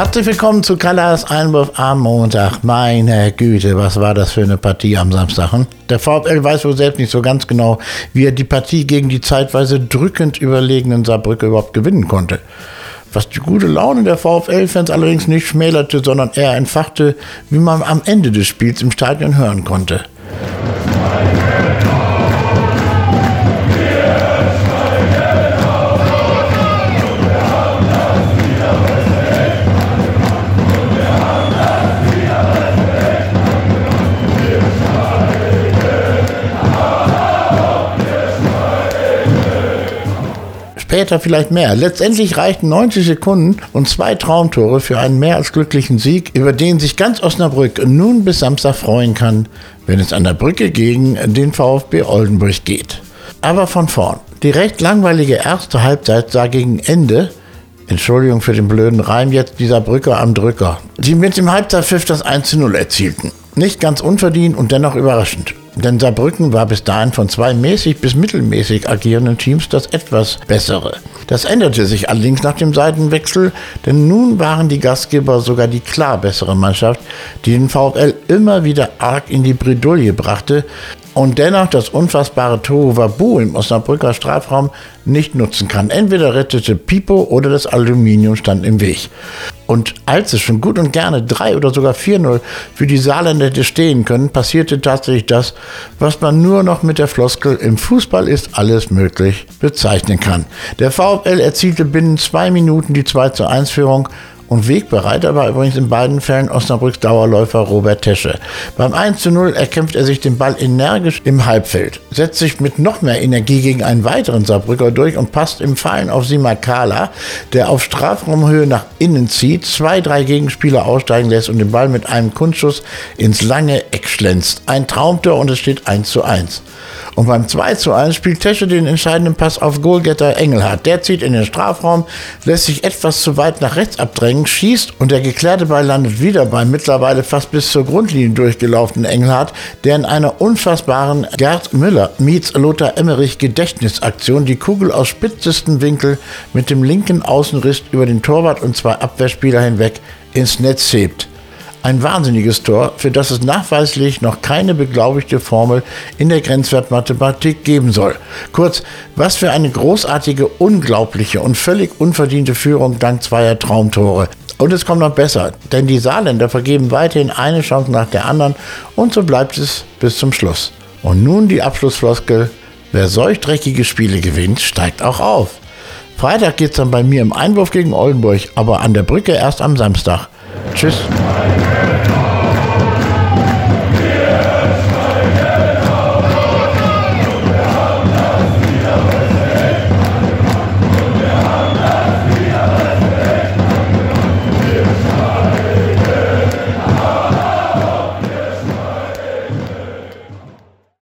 Herzlich willkommen zu Kallas Einwurf am Montag. Meine Güte, was war das für eine Partie am Samstag? Hm? Der VfL weiß wohl selbst nicht so ganz genau, wie er die Partie gegen die zeitweise drückend überlegenen Saarbrücke überhaupt gewinnen konnte. Was die gute Laune der VfL-Fans allerdings nicht schmälerte, sondern eher entfachte, wie man am Ende des Spiels im Stadion hören konnte. Später vielleicht mehr. Letztendlich reichten 90 Sekunden und zwei Traumtore für einen mehr als glücklichen Sieg, über den sich ganz Osnabrück nun bis Samstag freuen kann, wenn es an der Brücke gegen den VfB Oldenburg geht. Aber von vorn. Die recht langweilige erste Halbzeit sah gegen Ende Entschuldigung für den blöden Reim jetzt dieser Brücke am Drücker, die mit dem Halbzeitpfiff das 1 0 erzielten. Nicht ganz unverdient und dennoch überraschend. Denn Saarbrücken war bis dahin von zwei mäßig bis mittelmäßig agierenden Teams das etwas bessere. Das änderte sich allerdings nach dem Seitenwechsel, denn nun waren die Gastgeber sogar die klar bessere Mannschaft, die den VfL immer wieder arg in die Bredouille brachte und dennoch das unfassbare Tohuwabu im Osnabrücker Strafraum nicht nutzen kann. Entweder rettete Pipo oder das Aluminium stand im Weg. Und als es schon gut und gerne 3 oder sogar 4-0 für die Saarländer hätte stehen können, passierte tatsächlich das, was man nur noch mit der Floskel im Fußball ist alles möglich bezeichnen kann. Der VfL erzielte binnen zwei Minuten die 2 1 Führung und Wegbereiter war übrigens in beiden Fällen Osnabrücks Dauerläufer Robert Tesche. Beim 1 zu 0 erkämpft er sich den Ball energisch im Halbfeld, setzt sich mit noch mehr Energie gegen einen weiteren Saarbrücker durch und passt im Fallen auf Simakala, der auf Strafraumhöhe nach innen zieht, zwei, drei Gegenspieler aussteigen lässt und den Ball mit einem Kunstschuss ins lange Eck schlänzt. Ein Traumtor und es steht 1 zu 1. Und beim 2 zu 1 spielt Tesche den entscheidenden Pass auf Goalgetter Engelhardt. Der zieht in den Strafraum, lässt sich etwas zu weit nach rechts abdrängen, schießt und der geklärte Ball landet wieder beim mittlerweile fast bis zur Grundlinie durchgelaufenen Engelhardt, der in einer unfassbaren Gerd Müller meets Lothar Emmerich Gedächtnisaktion die Kugel aus spitzesten Winkel mit dem linken Außenriss über den Torwart und zwei Abwehrspieler hinweg ins Netz hebt. Ein wahnsinniges Tor, für das es nachweislich noch keine beglaubigte Formel in der Grenzwertmathematik geben soll. Kurz, was für eine großartige, unglaubliche und völlig unverdiente Führung dank zweier Traumtore. Und es kommt noch besser, denn die Saarländer vergeben weiterhin eine Chance nach der anderen und so bleibt es bis zum Schluss. Und nun die Abschlussfloskel, wer solch dreckige Spiele gewinnt, steigt auch auf. Freitag geht es dann bei mir im Einwurf gegen Oldenburg, aber an der Brücke erst am Samstag. Tschüss.